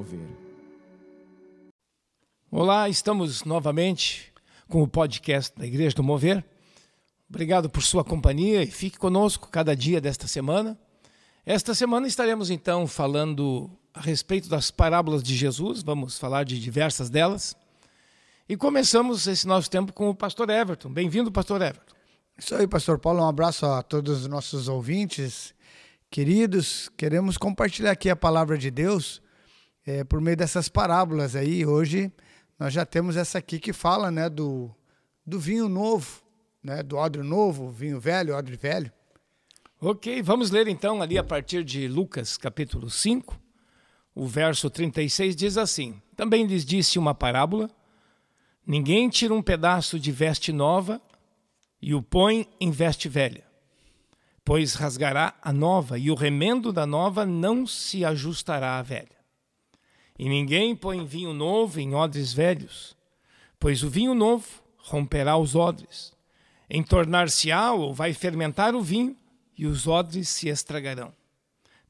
Mover. Olá, estamos novamente com o podcast da Igreja do Mover. Obrigado por sua companhia e fique conosco cada dia desta semana. Esta semana estaremos então falando a respeito das parábolas de Jesus, vamos falar de diversas delas. E começamos esse nosso tempo com o pastor Everton. Bem-vindo, pastor Everton. Isso aí, pastor Paulo. Um abraço a todos os nossos ouvintes queridos. Queremos compartilhar aqui a palavra de Deus é, por meio dessas parábolas aí. Hoje nós já temos essa aqui que fala né, do, do vinho novo, né, do odre novo, vinho velho, odre velho. Ok, vamos ler então ali a partir de Lucas capítulo 5, o verso 36 diz assim: Também lhes disse uma parábola Ninguém tira um pedaço de veste nova e o põe em veste velha, pois rasgará a nova e o remendo da nova não se ajustará à velha. E ninguém põe vinho novo em odres velhos, pois o vinho novo romperá os odres, entornar-se-á ou vai fermentar o vinho e os odres se estragarão.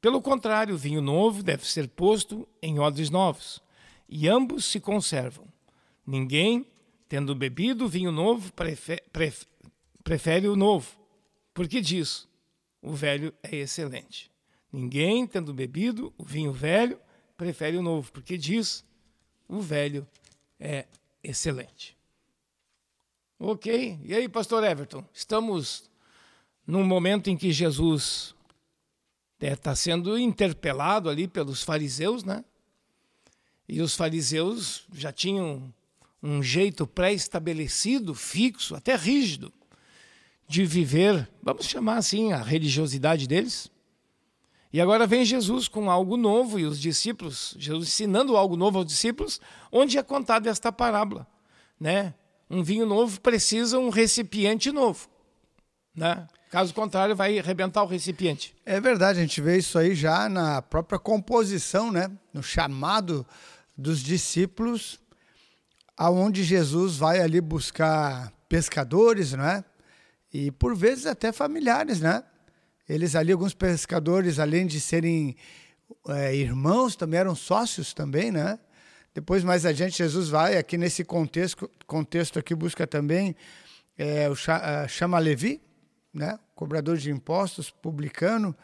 Pelo contrário, o vinho novo deve ser posto em odres novos, e ambos se conservam. Ninguém, tendo bebido vinho novo, prefere, prefere o novo, porque diz: o velho é excelente. Ninguém, tendo bebido o vinho velho, prefere o novo, porque diz: o velho é excelente. Ok? E aí, pastor Everton? Estamos num momento em que Jesus está sendo interpelado ali pelos fariseus, né? E os fariseus já tinham um jeito pré-estabelecido, fixo, até rígido, de viver, vamos chamar assim, a religiosidade deles. E agora vem Jesus com algo novo e os discípulos, Jesus ensinando algo novo aos discípulos, onde é contada esta parábola, né? Um vinho novo precisa um recipiente novo, né? Caso contrário, vai arrebentar o recipiente. É verdade, a gente vê isso aí já na própria composição, né? No chamado dos discípulos aonde Jesus vai ali buscar pescadores, né? E por vezes até familiares, né? Eles ali, alguns pescadores, além de serem é, irmãos, também eram sócios também, né? Depois, mais adiante, Jesus vai aqui nesse contexto, contexto aqui busca também é, o chama Levi, né? Cobrador de impostos, publicano,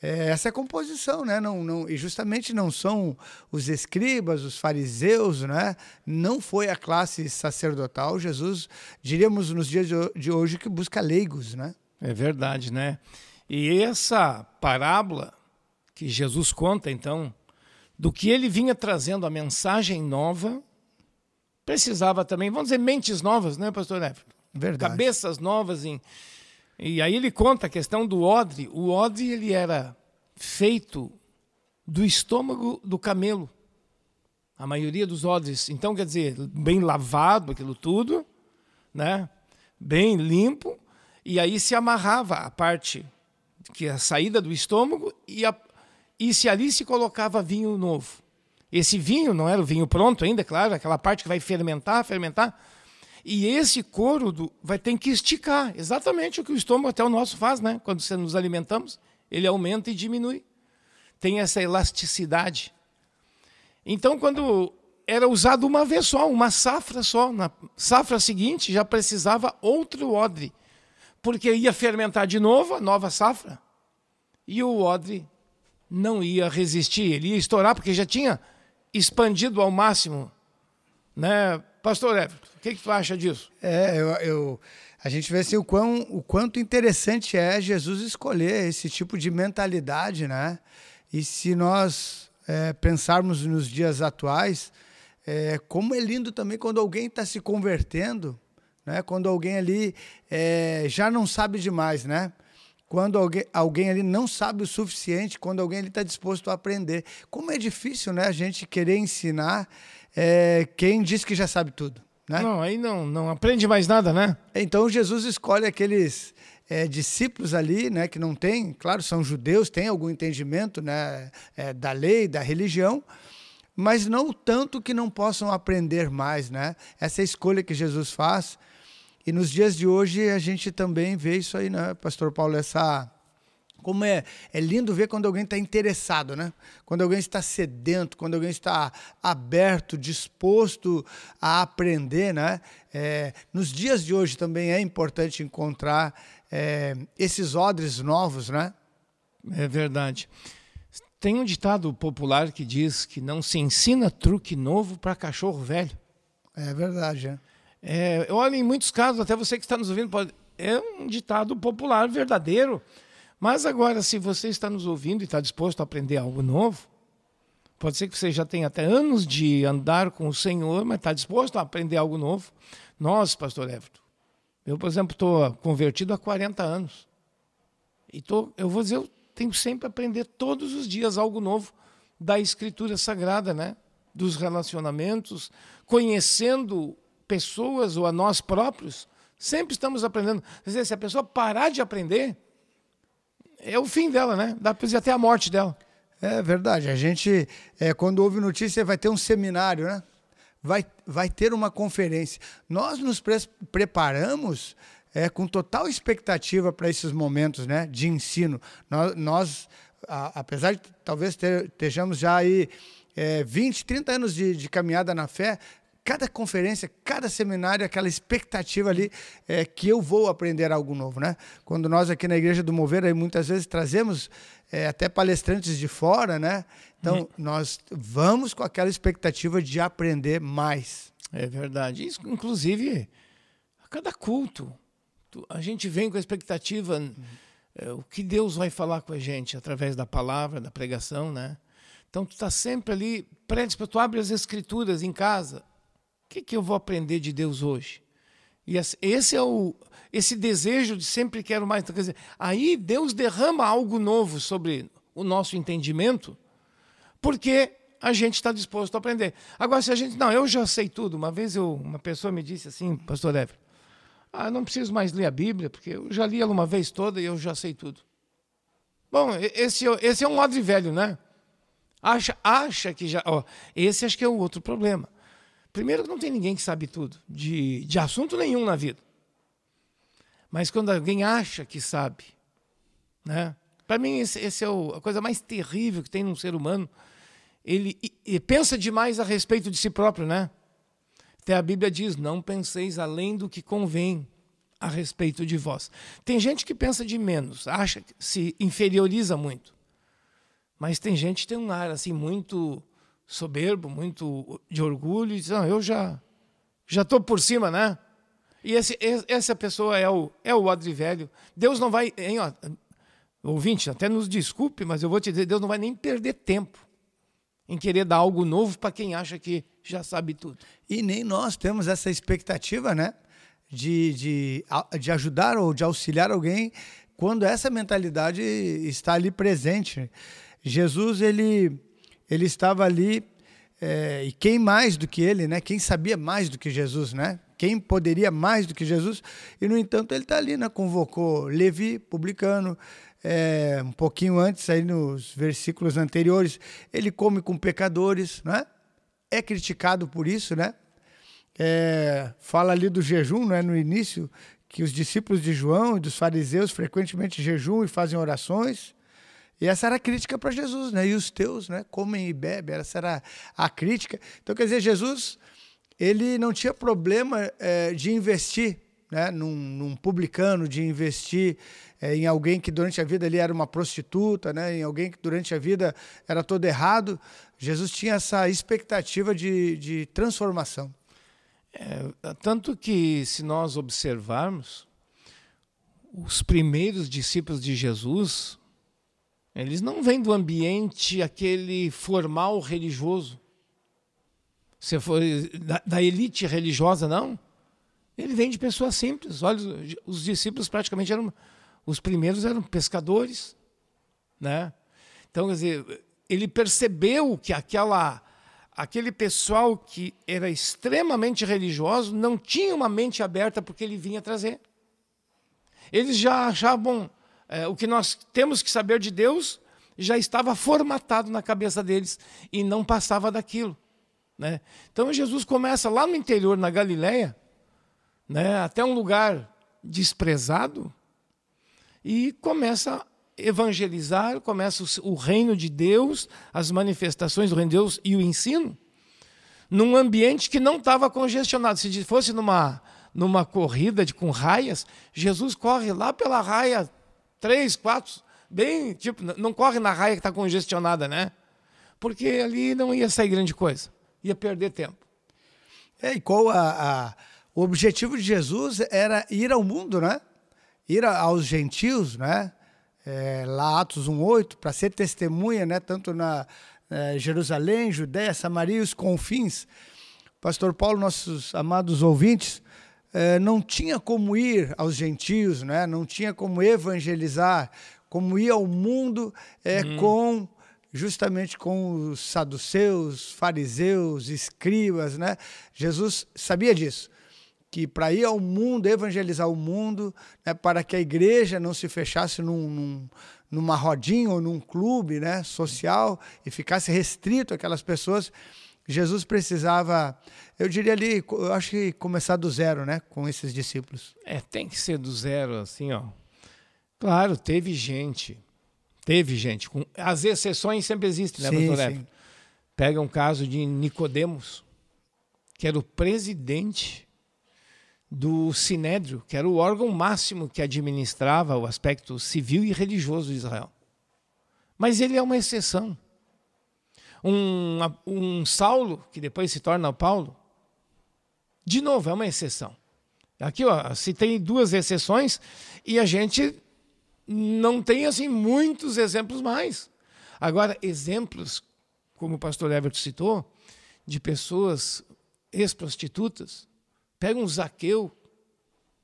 é, essa é a composição, né? Não, não, e justamente não são os escribas, os fariseus, né? Não foi a classe sacerdotal. Jesus, diríamos nos dias de hoje, que busca leigos, né? É verdade, né? E essa parábola que Jesus conta, então, do que ele vinha trazendo a mensagem nova, precisava também, vamos dizer, mentes novas, né, pastor Everton? Verdade. Cabeças novas em e aí ele conta a questão do odre. O odre ele era feito do estômago do camelo. A maioria dos odres. Então, quer dizer, bem lavado aquilo tudo, né? bem limpo, e aí se amarrava a parte que é a saída do estômago e, a, e se ali se colocava vinho novo. Esse vinho não era o vinho pronto ainda, claro, aquela parte que vai fermentar, fermentar, e esse couro do, vai ter que esticar, exatamente o que o estômago até o nosso faz, né? Quando nos alimentamos, ele aumenta e diminui. Tem essa elasticidade. Então, quando era usado uma vez só, uma safra só, na safra seguinte já precisava outro odre, porque ia fermentar de novo a nova safra. E o odre não ia resistir, ele ia estourar porque já tinha expandido ao máximo, né? Pastor Everton, o que, que tu acha disso? É, eu, eu, a gente vê assim o, quão, o quanto interessante é Jesus escolher esse tipo de mentalidade, né? E se nós é, pensarmos nos dias atuais, é, como é lindo também quando alguém está se convertendo, né? Quando alguém ali é, já não sabe demais, né? Quando alguém, alguém ali não sabe o suficiente, quando alguém está disposto a aprender. Como é difícil, né? A gente querer ensinar é, quem diz que já sabe tudo. Né? Não, aí não, não aprende mais nada, né? Então Jesus escolhe aqueles é, discípulos ali, né, que não têm, claro, são judeus, têm algum entendimento né, é, da lei, da religião, mas não tanto que não possam aprender mais, né? Essa é escolha que Jesus faz. E nos dias de hoje a gente também vê isso aí, né, Pastor Paulo, essa Como é, é lindo ver quando alguém está interessado, né? Quando alguém está sedento, quando alguém está aberto, disposto a aprender, né? É, nos dias de hoje também é importante encontrar é, esses odres novos, né? É verdade. Tem um ditado popular que diz que não se ensina truque novo para cachorro velho. É verdade, é. É, olha, em muitos casos, até você que está nos ouvindo, pode, é um ditado popular verdadeiro. Mas agora, se você está nos ouvindo e está disposto a aprender algo novo, pode ser que você já tenha até anos de andar com o Senhor, mas está disposto a aprender algo novo. Nós, pastor Everton, eu, por exemplo, estou convertido há 40 anos. E tô, eu vou dizer, eu tenho sempre a aprender todos os dias algo novo da Escritura Sagrada, né? dos relacionamentos, conhecendo pessoas ou a nós próprios, sempre estamos aprendendo. Quer dizer, se a pessoa parar de aprender, é o fim dela, né? Dá para dizer até a morte dela. É verdade. A gente, é, quando ouve notícia, vai ter um seminário, né? Vai, vai ter uma conferência. Nós nos pre preparamos é, com total expectativa para esses momentos né, de ensino. Nós, nós a, apesar de talvez estejamos já aí é, 20, 30 anos de, de caminhada na fé, cada conferência, cada seminário, aquela expectativa ali é, que eu vou aprender algo novo, né? Quando nós aqui na Igreja do Mover, aí muitas vezes trazemos é, até palestrantes de fora, né? Então, uhum. nós vamos com aquela expectativa de aprender mais. É verdade. Isso, inclusive, a cada culto, a gente vem com a expectativa uhum. é, o que Deus vai falar com a gente através da palavra, da pregação, né? Então, tu está sempre ali predisposto, tu abre as escrituras em casa, o que, que eu vou aprender de Deus hoje? E esse é o esse desejo de sempre quero mais. Então, quer dizer, aí Deus derrama algo novo sobre o nosso entendimento, porque a gente está disposto a aprender. Agora, se a gente. Não, eu já sei tudo. Uma vez eu, uma pessoa me disse assim, pastor Ever, ah, não preciso mais ler a Bíblia, porque eu já li ela uma vez toda e eu já sei tudo. Bom, esse, esse é um odre velho, né? Acha, acha que já. Ó, esse acho que é o outro problema. Primeiro que não tem ninguém que sabe tudo, de, de assunto nenhum na vida. Mas quando alguém acha que sabe, né? Para mim, esse, esse é o, a coisa mais terrível que tem num ser humano. Ele, ele pensa demais a respeito de si próprio, né? Até a Bíblia diz: não penseis além do que convém a respeito de vós. Tem gente que pensa de menos, acha que se inferioriza muito. Mas tem gente que tem um ar assim muito soberbo, muito de orgulho, e diz, não, eu já já estou por cima, né? E esse, essa pessoa é o, é o odre velho. Deus não vai, hein, ó, ouvinte, até nos desculpe, mas eu vou te dizer, Deus não vai nem perder tempo em querer dar algo novo para quem acha que já sabe tudo. E nem nós temos essa expectativa, né? De, de, de ajudar ou de auxiliar alguém quando essa mentalidade está ali presente. Jesus, ele ele estava ali é, e quem mais do que ele, né? Quem sabia mais do que Jesus, né? Quem poderia mais do que Jesus? E no entanto ele está ali, né? Convocou Levi, publicano, é, um pouquinho antes aí nos versículos anteriores, ele come com pecadores, né? É criticado por isso, né? É, fala ali do jejum, né? No início que os discípulos de João e dos fariseus frequentemente jejum e fazem orações. E essa era a crítica para Jesus, né? E os teus, né? Comem e bebem, essa era a crítica. Então, quer dizer, Jesus, ele não tinha problema é, de investir, né? Num, num publicano, de investir é, em alguém que durante a vida ali era uma prostituta, né? Em alguém que durante a vida era todo errado. Jesus tinha essa expectativa de, de transformação. É, tanto que, se nós observarmos, os primeiros discípulos de Jesus, eles não vêm do ambiente aquele formal religioso. Se for da, da elite religiosa, não. Ele vem de pessoas simples. Olha, os discípulos praticamente eram os primeiros eram pescadores, né? Então, quer dizer, ele percebeu que aquela aquele pessoal que era extremamente religioso não tinha uma mente aberta porque ele vinha trazer. Eles já achavam é, o que nós temos que saber de Deus já estava formatado na cabeça deles e não passava daquilo. Né? Então Jesus começa lá no interior, na Galileia, né, até um lugar desprezado, e começa evangelizar, começa o reino de Deus, as manifestações do reino de Deus e o ensino, num ambiente que não estava congestionado. Se fosse numa, numa corrida de, com raias, Jesus corre lá pela raia três, quatro, bem, tipo, não corre na raia que está congestionada, né? Porque ali não ia sair grande coisa, ia perder tempo. É, e qual a, a, o objetivo de Jesus era ir ao mundo, né? Ir aos gentios, né? É, lá Atos 1:8 para ser testemunha, né? Tanto na é, Jerusalém, Judéia, Samaria e os confins. Pastor Paulo, nossos amados ouvintes, não tinha como ir aos gentios, né? Não tinha como evangelizar, como ir ao mundo é, hum. com justamente com os saduceus, fariseus, escribas, né? Jesus sabia disso, que para ir ao mundo, evangelizar o mundo, né, para que a igreja não se fechasse num, num, numa rodinha ou num clube né, social e ficasse restrito aquelas pessoas, Jesus precisava, eu diria ali, eu acho que começar do zero, né, com esses discípulos. É, tem que ser do zero, assim, ó. Claro, teve gente Teve gente. Com, as exceções sempre existem, né, sim, pastor Pega um caso de Nicodemos, que era o presidente do Sinédrio, que era o órgão máximo que administrava o aspecto civil e religioso de Israel. Mas ele é uma exceção. Um, um Saulo, que depois se torna Paulo, de novo, é uma exceção. Aqui, ó, citei duas exceções e a gente não tem assim muitos exemplos mais. Agora, exemplos, como o pastor Everton citou, de pessoas ex-prostitutas. Pega um Zaqueu,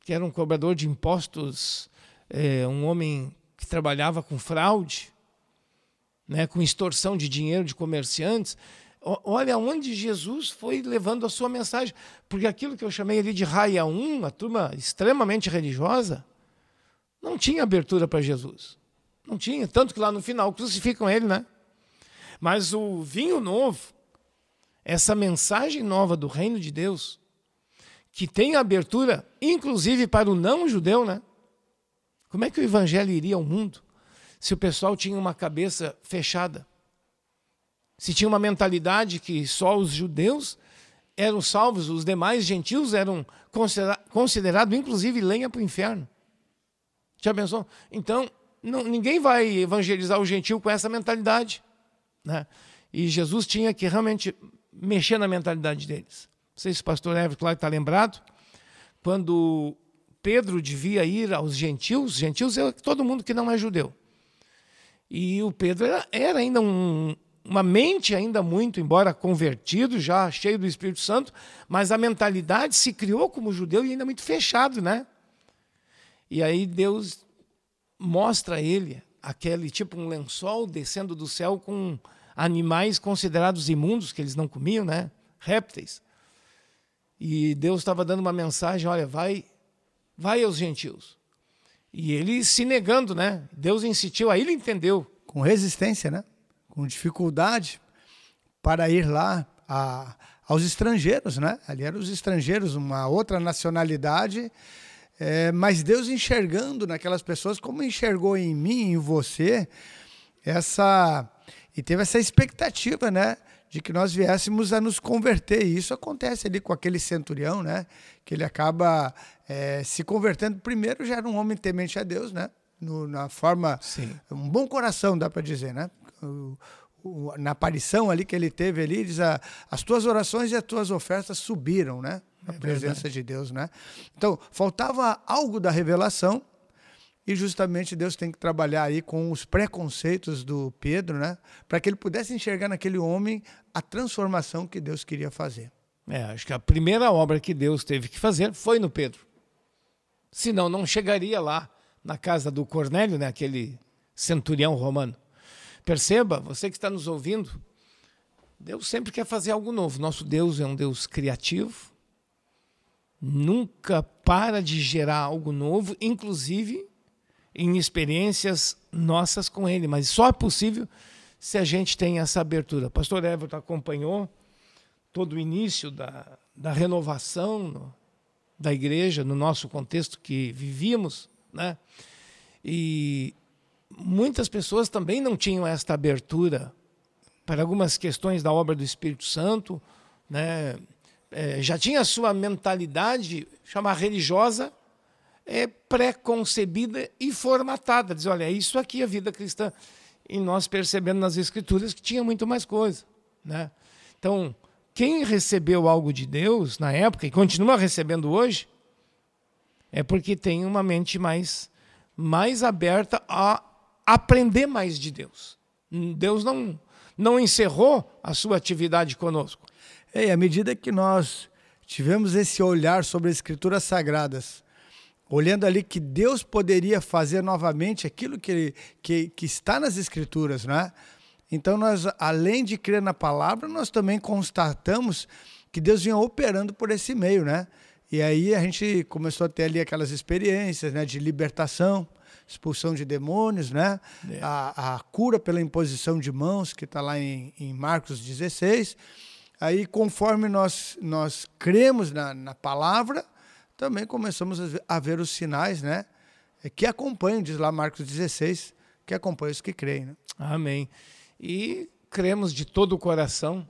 que era um cobrador de impostos, é, um homem que trabalhava com fraude, né, com extorsão de dinheiro de comerciantes. Olha onde Jesus foi levando a sua mensagem. Porque aquilo que eu chamei ali de raia 1, uma turma extremamente religiosa, não tinha abertura para Jesus. Não tinha. Tanto que lá no final crucificam ele, né? Mas o vinho novo, essa mensagem nova do reino de Deus, que tem abertura, inclusive para o não-judeu, né? Como é que o evangelho iria ao mundo se o pessoal tinha uma cabeça fechada? Se tinha uma mentalidade que só os judeus eram salvos, os demais gentios eram considerados, inclusive, lenha para o inferno. Já pensou? Então, não, ninguém vai evangelizar o gentil com essa mentalidade. Né? E Jesus tinha que realmente mexer na mentalidade deles. Não sei se o pastor Everton claro está lembrado. Quando Pedro devia ir aos gentios, gentios é todo mundo que não é judeu. E o Pedro era, era ainda um, uma mente ainda muito, embora convertido, já cheio do Espírito Santo, mas a mentalidade se criou como judeu e ainda muito fechado, né? E aí Deus mostra a ele aquele tipo um lençol descendo do céu com animais considerados imundos que eles não comiam, né? Répteis. E Deus estava dando uma mensagem, olha, vai, vai aos gentios. E ele se negando, né? Deus insistiu, aí ele entendeu. Com resistência, né? Com dificuldade para ir lá a, aos estrangeiros, né? Ali eram os estrangeiros, uma outra nacionalidade é, mas Deus enxergando naquelas pessoas, como enxergou em mim, em você, essa e teve essa expectativa, né, de que nós viéssemos a nos converter. E isso acontece ali com aquele centurião, né, que ele acaba é, se convertendo. Primeiro já era um homem temente a Deus, né, no, na forma, Sim. um bom coração, dá para dizer, né. O, o, na aparição ali que ele teve ali, diz a, as tuas orações e as tuas ofertas subiram, né? a é presença de Deus, né? Então, faltava algo da revelação e justamente Deus tem que trabalhar aí com os preconceitos do Pedro, né? Para que ele pudesse enxergar naquele homem a transformação que Deus queria fazer. É, acho que a primeira obra que Deus teve que fazer foi no Pedro. Senão não chegaria lá na casa do Cornélio, né, aquele centurião romano. Perceba, você que está nos ouvindo, Deus sempre quer fazer algo novo. Nosso Deus é um Deus criativo, nunca para de gerar algo novo, inclusive em experiências nossas com Ele. Mas só é possível se a gente tem essa abertura. O pastor Everton acompanhou todo o início da, da renovação no, da igreja, no nosso contexto que vivíamos, né? E muitas pessoas também não tinham esta abertura para algumas questões da obra do Espírito Santo, né? É, já tinha a sua mentalidade, chamar religiosa, é, pré-concebida e formatada. Diz, olha, é isso aqui a vida cristã. E nós percebendo nas Escrituras que tinha muito mais coisa. Né? Então, quem recebeu algo de Deus na época e continua recebendo hoje, é porque tem uma mente mais, mais aberta a aprender mais de Deus. Deus não, não encerrou a sua atividade conosco. E à medida que nós tivemos esse olhar sobre as Escrituras Sagradas, olhando ali que Deus poderia fazer novamente aquilo que, que, que está nas Escrituras, né? Então, nós, além de crer na palavra, nós também constatamos que Deus vinha operando por esse meio, né? E aí a gente começou a ter ali aquelas experiências né, de libertação, expulsão de demônios, né? É. A, a, cura pela imposição de mãos, que está lá em, em, Marcos 16. Aí, conforme nós, nós cremos na, na palavra, também começamos a ver os sinais, né? Que acompanham, diz lá Marcos 16, que acompanham os que creem. Né? Amém. E cremos de todo o coração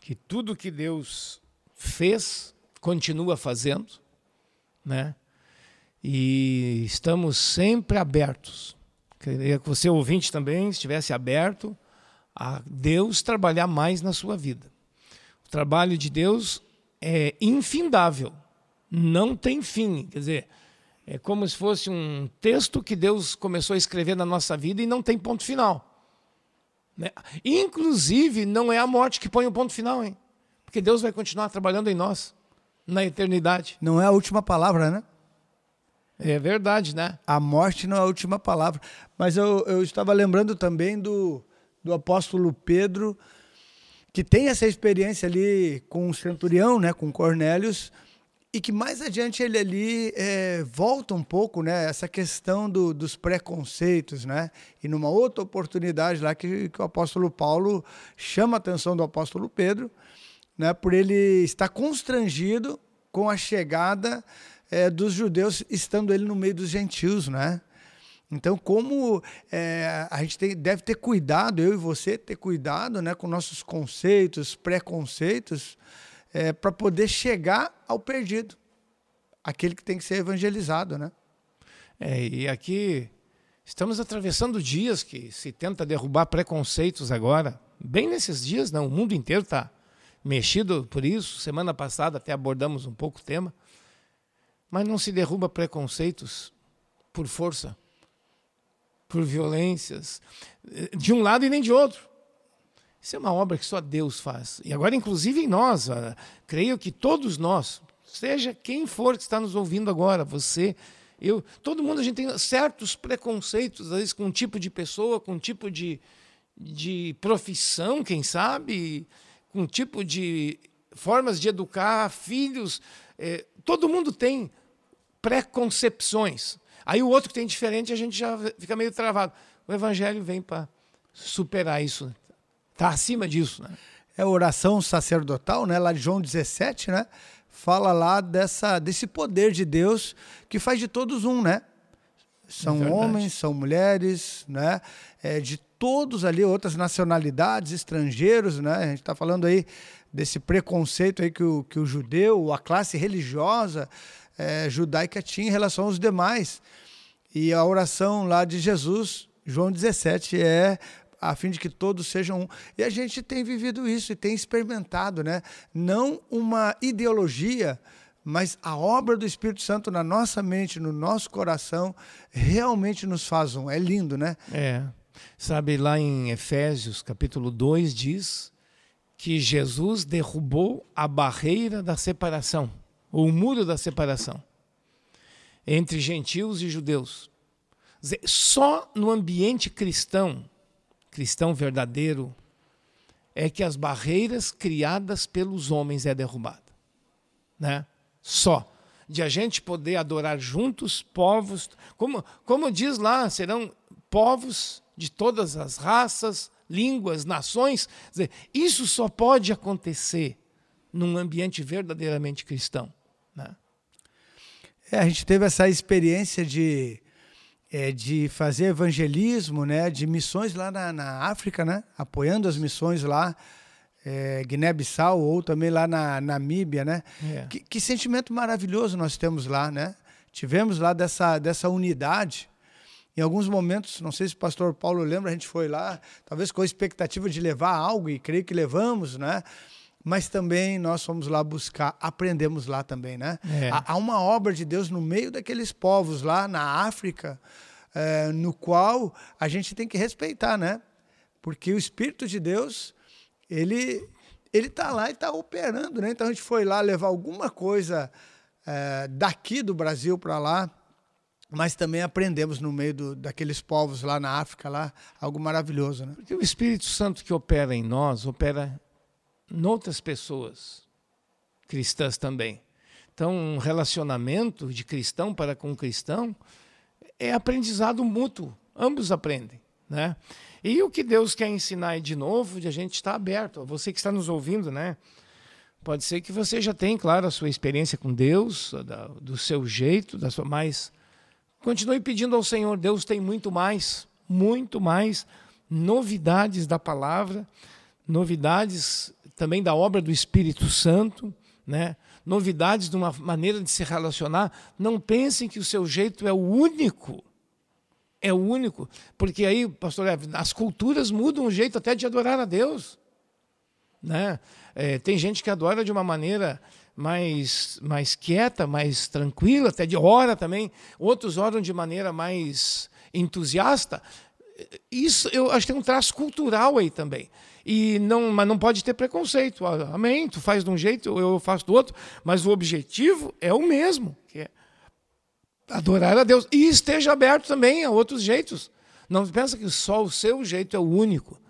que tudo que Deus fez, continua fazendo, né? E estamos sempre abertos. Queria que você, ouvinte, também estivesse aberto a Deus trabalhar mais na sua vida. O trabalho de Deus é infindável não tem fim. Quer dizer, é como se fosse um texto que Deus começou a escrever na nossa vida e não tem ponto final. Né? Inclusive, não é a morte que põe o ponto final, hein? Porque Deus vai continuar trabalhando em nós na eternidade. Não é a última palavra, né? É verdade, né? A morte não é a última palavra. Mas eu, eu estava lembrando também do, do apóstolo Pedro, que tem essa experiência ali com o centurião, né, com Cornélios, e que mais adiante ele ali é, volta um pouco, né, essa questão do, dos preconceitos, né, e numa outra oportunidade lá que, que o apóstolo Paulo chama a atenção do apóstolo Pedro, né, por ele estar constrangido com a chegada é, dos judeus, estando ele no meio dos gentios, né? Então, como é, a gente tem, deve ter cuidado, eu e você ter cuidado, né, com nossos conceitos, preconceitos, é, para poder chegar ao perdido, aquele que tem que ser evangelizado, né? É, e aqui estamos atravessando dias que se tenta derrubar preconceitos agora, bem nesses dias, não, o mundo inteiro está mexido por isso. Semana passada até abordamos um pouco o tema, mas não se derruba preconceitos por força, por violências, de um lado e nem de outro. Isso é uma obra que só Deus faz. E agora, inclusive em nós, uh, creio que todos nós, seja quem for que está nos ouvindo agora, você, eu, todo mundo, a gente tem certos preconceitos, às vezes com um tipo de pessoa, com um tipo de, de profissão, quem sabe, com tipo de formas de educar filhos. É, todo mundo tem preconcepções. Aí o outro que tem diferente, a gente já fica meio travado. O evangelho vem para superar isso. Está acima disso, né? É a oração sacerdotal, né? Lá de João 17, né? Fala lá dessa, desse poder de Deus que faz de todos um, né? São é homens, são mulheres, né? É, de todos ali, outras nacionalidades, estrangeiros, né? A gente está falando aí desse preconceito aí que o, que o judeu, a classe religiosa é, judaica tinha em relação aos demais. E a oração lá de Jesus, João 17, é a fim de que todos sejam um. E a gente tem vivido isso e tem experimentado, né? Não uma ideologia, mas a obra do Espírito Santo na nossa mente, no nosso coração, realmente nos faz um. É lindo, né? É. Sabe, lá em Efésios, capítulo 2, diz que Jesus derrubou a barreira da separação, o muro da separação entre gentios e judeus. Só no ambiente cristão cristão verdadeiro é que as barreiras criadas pelos homens é derrubada, né? Só de a gente poder adorar juntos povos, como como diz lá, serão povos de todas as raças, línguas, nações. Dizer, isso só pode acontecer num ambiente verdadeiramente cristão, né? É, a gente teve essa experiência de é, de fazer evangelismo, né, de missões lá na, na África, né, apoiando as missões lá, é, Guiné-Bissau ou também lá na Namíbia, né? É. Que, que, sentimento maravilhoso nós temos lá, né? Tivemos lá dessa, dessa unidade. Em alguns momentos, não sei se o pastor Paulo lembra, a gente foi lá, talvez com a expectativa de levar algo, e creio que levamos, né? Mas também nós fomos lá buscar, aprendemos lá também, né? É. Há, uma obra de Deus no meio daqueles povos lá na África, é, no qual a gente tem que respeitar, né? Porque o Espírito de Deus, ele ele está lá e está operando, né? Então a gente foi lá levar alguma coisa é, daqui do Brasil para lá, mas também aprendemos no meio do, daqueles povos lá na África, lá, algo maravilhoso. Né? Porque o Espírito Santo que opera em nós, opera em outras pessoas cristãs também. Então, um relacionamento de cristão para com cristão é aprendizado mútuo, ambos aprendem. Né? E o que Deus quer ensinar de novo, a gente estar aberto. Você que está nos ouvindo, né? Pode ser que você já tenha, claro, a sua experiência com Deus, da, do seu jeito, da sua, mas continue pedindo ao Senhor. Deus tem muito mais, muito mais novidades da palavra, novidades também da obra do Espírito Santo, né? Novidades de uma maneira de se relacionar. Não pensem que o seu jeito é o único é o único. Porque aí, pastor Eve, as culturas mudam o jeito até de adorar a Deus. Né? É, tem gente que adora de uma maneira mais, mais quieta, mais tranquila, até de hora também. Outros oram de maneira mais entusiasta. Isso eu acho que tem um traço cultural aí também. E não, mas não pode ter preconceito. Amém? Tu faz de um jeito, eu faço do outro, mas o objetivo é o mesmo, que é adorar a Deus. E esteja aberto também a outros jeitos. Não pensa que só o seu jeito é o único.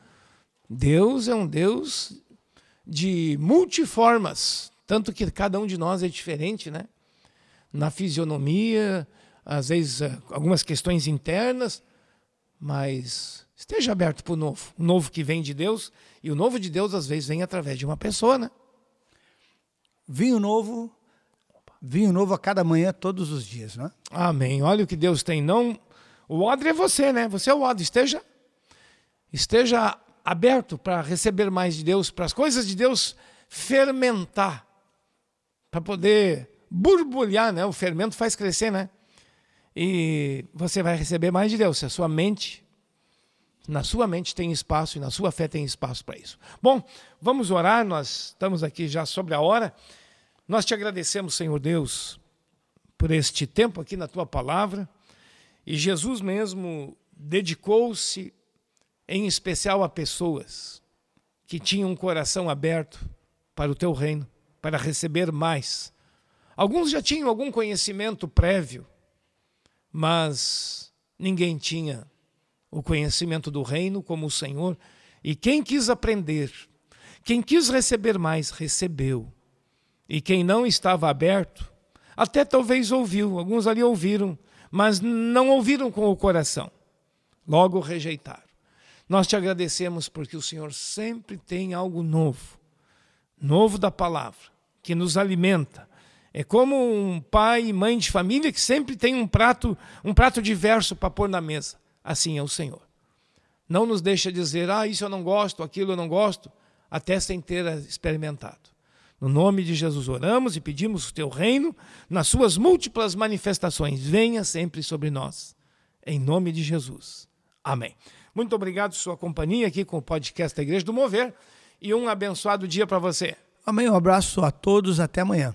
Deus é um Deus de multiformas, tanto que cada um de nós é diferente, né? Na fisionomia, às vezes eh, algumas questões internas, mas esteja aberto para o novo, o novo que vem de Deus, e o novo de Deus às vezes vem através de uma pessoa, né? Vinho novo vinho novo a cada manhã, todos os dias, né? Amém. Olha o que Deus tem. Não, o odre é você, né? Você é o odre. Esteja, esteja aberto para receber mais de Deus, para as coisas de Deus fermentar, para poder borbulhar, né? O fermento faz crescer, né? E você vai receber mais de Deus se a sua mente na sua mente tem espaço e na sua fé tem espaço para isso. Bom, vamos orar, nós estamos aqui já sobre a hora. Nós te agradecemos, Senhor Deus, por este tempo aqui na tua palavra. E Jesus mesmo dedicou-se em especial a pessoas que tinham um coração aberto para o teu reino, para receber mais. Alguns já tinham algum conhecimento prévio, mas ninguém tinha o conhecimento do reino como o Senhor. E quem quis aprender, quem quis receber mais, recebeu. E quem não estava aberto, até talvez ouviu, alguns ali ouviram, mas não ouviram com o coração. Logo rejeitaram. Nós te agradecemos porque o Senhor sempre tem algo novo, novo da palavra, que nos alimenta. É como um pai e mãe de família que sempre tem um prato, um prato diverso para pôr na mesa. Assim é o Senhor. Não nos deixa dizer, ah, isso eu não gosto, aquilo eu não gosto, até sem ter experimentado. No nome de Jesus oramos e pedimos o teu reino, nas suas múltiplas manifestações, venha sempre sobre nós. Em nome de Jesus. Amém. Muito obrigado por sua companhia aqui com o podcast da Igreja do Mover e um abençoado dia para você. Amém. Um abraço a todos. Até amanhã.